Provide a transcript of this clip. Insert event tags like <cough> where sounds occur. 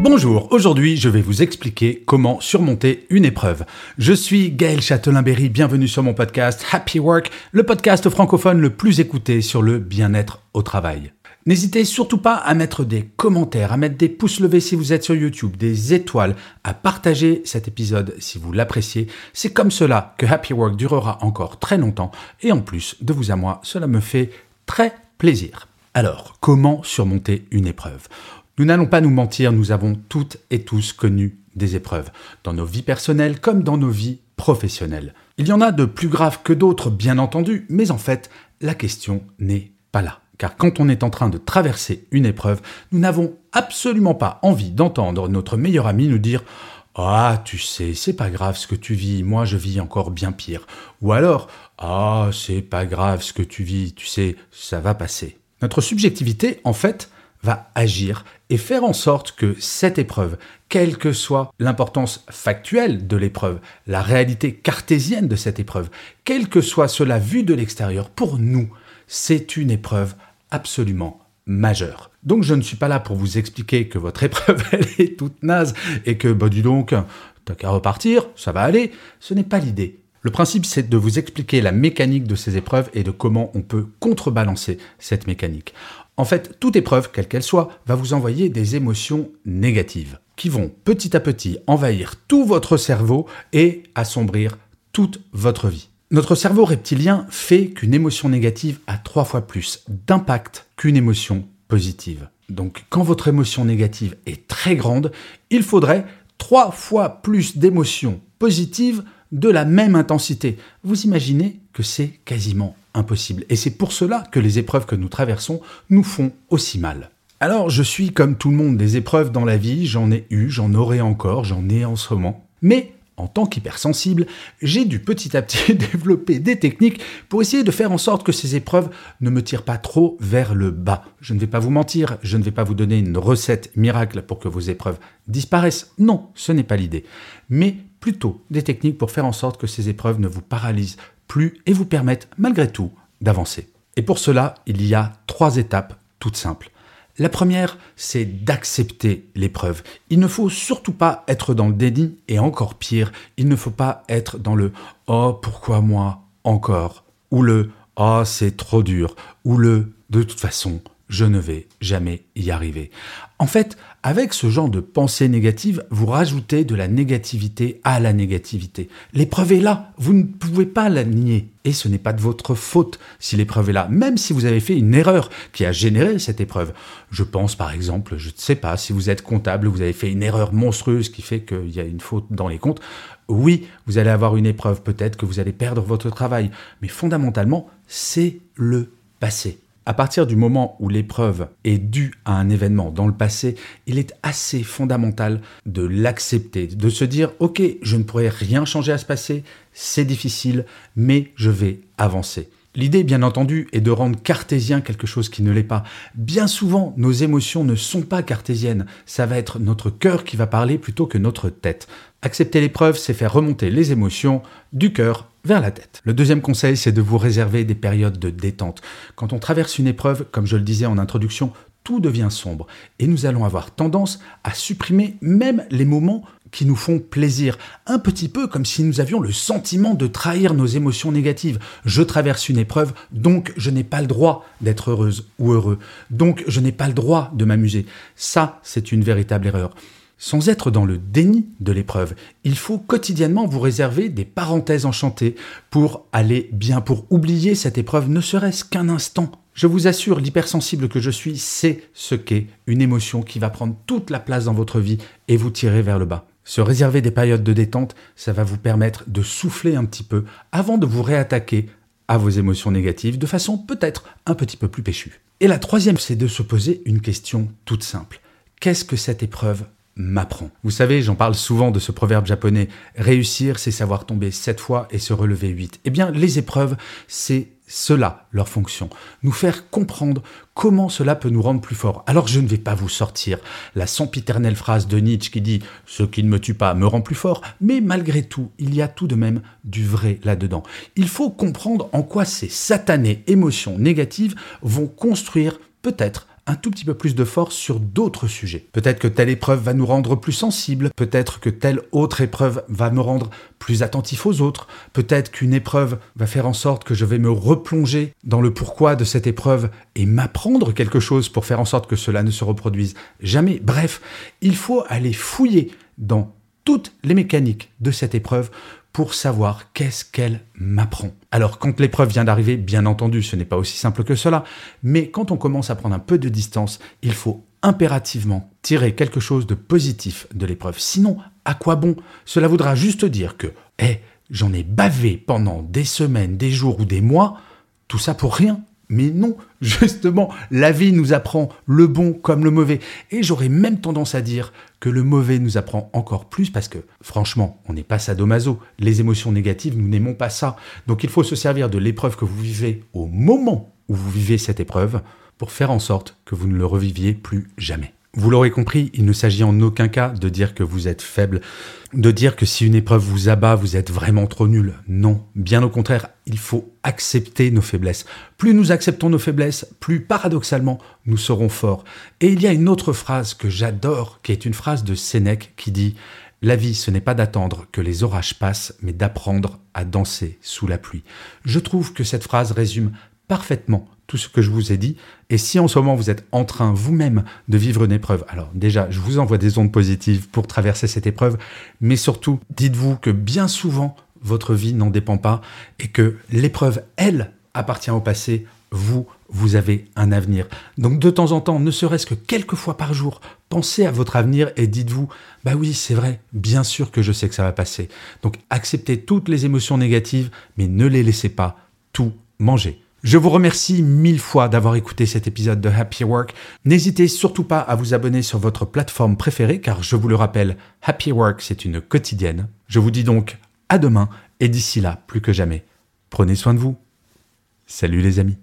Bonjour, aujourd'hui je vais vous expliquer comment surmonter une épreuve. Je suis Gaël Châtelain-Berry, bienvenue sur mon podcast Happy Work, le podcast francophone le plus écouté sur le bien-être au travail. N'hésitez surtout pas à mettre des commentaires, à mettre des pouces levés si vous êtes sur YouTube, des étoiles, à partager cet épisode si vous l'appréciez. C'est comme cela que Happy Work durera encore très longtemps et en plus de vous à moi, cela me fait très plaisir. Alors, comment surmonter une épreuve? Nous n'allons pas nous mentir, nous avons toutes et tous connu des épreuves, dans nos vies personnelles comme dans nos vies professionnelles. Il y en a de plus graves que d'autres, bien entendu, mais en fait, la question n'est pas là. Car quand on est en train de traverser une épreuve, nous n'avons absolument pas envie d'entendre notre meilleur ami nous dire ah, tu sais, c'est pas grave ce que tu vis, moi je vis encore bien pire. Ou alors, ah, c'est pas grave ce que tu vis, tu sais, ça va passer. Notre subjectivité, en fait, va agir et faire en sorte que cette épreuve, quelle que soit l'importance factuelle de l'épreuve, la réalité cartésienne de cette épreuve, quelle que soit cela vu de l'extérieur, pour nous, c'est une épreuve absolument majeure. Donc je ne suis pas là pour vous expliquer que votre <laughs> épreuve, est toute naze et que, bah dis donc, t'as qu'à repartir, ça va aller. Ce n'est pas l'idée. Le principe, c'est de vous expliquer la mécanique de ces épreuves et de comment on peut contrebalancer cette mécanique. En fait, toute épreuve, quelle qu'elle soit, va vous envoyer des émotions négatives qui vont petit à petit envahir tout votre cerveau et assombrir toute votre vie. Notre cerveau reptilien fait qu'une émotion négative a trois fois plus d'impact qu'une émotion positive. Donc quand votre émotion négative est très grande, il faudrait trois fois plus d'émotions positives de la même intensité. Vous imaginez que c'est quasiment impossible. Et c'est pour cela que les épreuves que nous traversons nous font aussi mal. Alors je suis comme tout le monde des épreuves dans la vie, j'en ai eu, j'en aurai encore, j'en ai en ce moment. Mais en tant qu'hypersensible, j'ai dû petit à petit <laughs> développer des techniques pour essayer de faire en sorte que ces épreuves ne me tirent pas trop vers le bas. Je ne vais pas vous mentir, je ne vais pas vous donner une recette miracle pour que vos épreuves disparaissent. Non, ce n'est pas l'idée. Mais des techniques pour faire en sorte que ces épreuves ne vous paralysent plus et vous permettent malgré tout d'avancer. Et pour cela, il y a trois étapes toutes simples. La première, c'est d'accepter l'épreuve. Il ne faut surtout pas être dans le déni et encore pire, il ne faut pas être dans le ⁇ Oh, pourquoi moi encore ?⁇ ou le ⁇ Oh, c'est trop dur ⁇ ou le ⁇ De toute façon, je ne vais jamais y arriver. En fait, avec ce genre de pensée négative, vous rajoutez de la négativité à la négativité. L'épreuve est là, vous ne pouvez pas la nier. Et ce n'est pas de votre faute si l'épreuve est là, même si vous avez fait une erreur qui a généré cette épreuve. Je pense par exemple, je ne sais pas, si vous êtes comptable, vous avez fait une erreur monstrueuse qui fait qu'il y a une faute dans les comptes. Oui, vous allez avoir une épreuve, peut-être que vous allez perdre votre travail, mais fondamentalement, c'est le passé. À partir du moment où l'épreuve est due à un événement dans le passé, il est assez fondamental de l'accepter, de se dire ok, je ne pourrais rien changer à ce passé, c'est difficile, mais je vais avancer. L'idée, bien entendu, est de rendre cartésien quelque chose qui ne l'est pas. Bien souvent, nos émotions ne sont pas cartésiennes. Ça va être notre cœur qui va parler plutôt que notre tête. Accepter l'épreuve, c'est faire remonter les émotions du cœur la tête. Le deuxième conseil, c'est de vous réserver des périodes de détente. Quand on traverse une épreuve, comme je le disais en introduction, tout devient sombre et nous allons avoir tendance à supprimer même les moments qui nous font plaisir, un petit peu comme si nous avions le sentiment de trahir nos émotions négatives. Je traverse une épreuve, donc je n'ai pas le droit d'être heureuse ou heureux, donc je n'ai pas le droit de m'amuser. Ça, c'est une véritable erreur. Sans être dans le déni de l'épreuve, il faut quotidiennement vous réserver des parenthèses enchantées pour aller bien, pour oublier cette épreuve, ne serait-ce qu'un instant. Je vous assure, l'hypersensible que je suis sait ce qu'est une émotion qui va prendre toute la place dans votre vie et vous tirer vers le bas. Se réserver des périodes de détente, ça va vous permettre de souffler un petit peu avant de vous réattaquer à vos émotions négatives de façon peut-être un petit peu plus péchue. Et la troisième, c'est de se poser une question toute simple. Qu'est-ce que cette épreuve m'apprend. Vous savez, j'en parle souvent de ce proverbe japonais, réussir, c'est savoir tomber sept fois et se relever huit. Eh bien, les épreuves, c'est cela leur fonction, nous faire comprendre comment cela peut nous rendre plus forts. Alors je ne vais pas vous sortir la sempiternelle phrase de Nietzsche qui dit ⁇ Ce qui ne me tue pas me rend plus fort ⁇ mais malgré tout, il y a tout de même du vrai là-dedans. Il faut comprendre en quoi ces satanées émotions négatives vont construire peut-être un tout petit peu plus de force sur d'autres sujets. Peut-être que telle épreuve va nous rendre plus sensibles, peut-être que telle autre épreuve va me rendre plus attentif aux autres, peut-être qu'une épreuve va faire en sorte que je vais me replonger dans le pourquoi de cette épreuve et m'apprendre quelque chose pour faire en sorte que cela ne se reproduise jamais. Bref, il faut aller fouiller dans toutes les mécaniques de cette épreuve pour savoir qu'est-ce qu'elle m'apprend. Alors quand l'épreuve vient d'arriver, bien entendu, ce n'est pas aussi simple que cela, mais quand on commence à prendre un peu de distance, il faut impérativement tirer quelque chose de positif de l'épreuve. Sinon, à quoi bon? Cela voudra juste dire que, eh, j'en ai bavé pendant des semaines, des jours ou des mois, tout ça pour rien. Mais non, <laughs> justement, la vie nous apprend le bon comme le mauvais. Et j'aurais même tendance à dire que le mauvais nous apprend encore plus parce que, franchement, on n'est pas sadomaso. Les émotions négatives, nous n'aimons pas ça. Donc il faut se servir de l'épreuve que vous vivez au moment où vous vivez cette épreuve pour faire en sorte que vous ne le reviviez plus jamais. Vous l'aurez compris, il ne s'agit en aucun cas de dire que vous êtes faible, de dire que si une épreuve vous abat, vous êtes vraiment trop nul. Non, bien au contraire, il faut accepter nos faiblesses. Plus nous acceptons nos faiblesses, plus paradoxalement nous serons forts. Et il y a une autre phrase que j'adore, qui est une phrase de Sénèque qui dit la vie, ce n'est pas d'attendre que les orages passent, mais d'apprendre à danser sous la pluie. Je trouve que cette phrase résume parfaitement tout ce que je vous ai dit. Et si en ce moment vous êtes en train vous-même de vivre une épreuve, alors déjà, je vous envoie des ondes positives pour traverser cette épreuve, mais surtout, dites-vous que bien souvent, votre vie n'en dépend pas et que l'épreuve, elle, appartient au passé. Vous, vous avez un avenir. Donc de temps en temps, ne serait-ce que quelques fois par jour, pensez à votre avenir et dites-vous, bah oui, c'est vrai, bien sûr que je sais que ça va passer. Donc acceptez toutes les émotions négatives, mais ne les laissez pas tout manger. Je vous remercie mille fois d'avoir écouté cet épisode de Happy Work. N'hésitez surtout pas à vous abonner sur votre plateforme préférée car je vous le rappelle, Happy Work c'est une quotidienne. Je vous dis donc à demain et d'ici là, plus que jamais, prenez soin de vous. Salut les amis.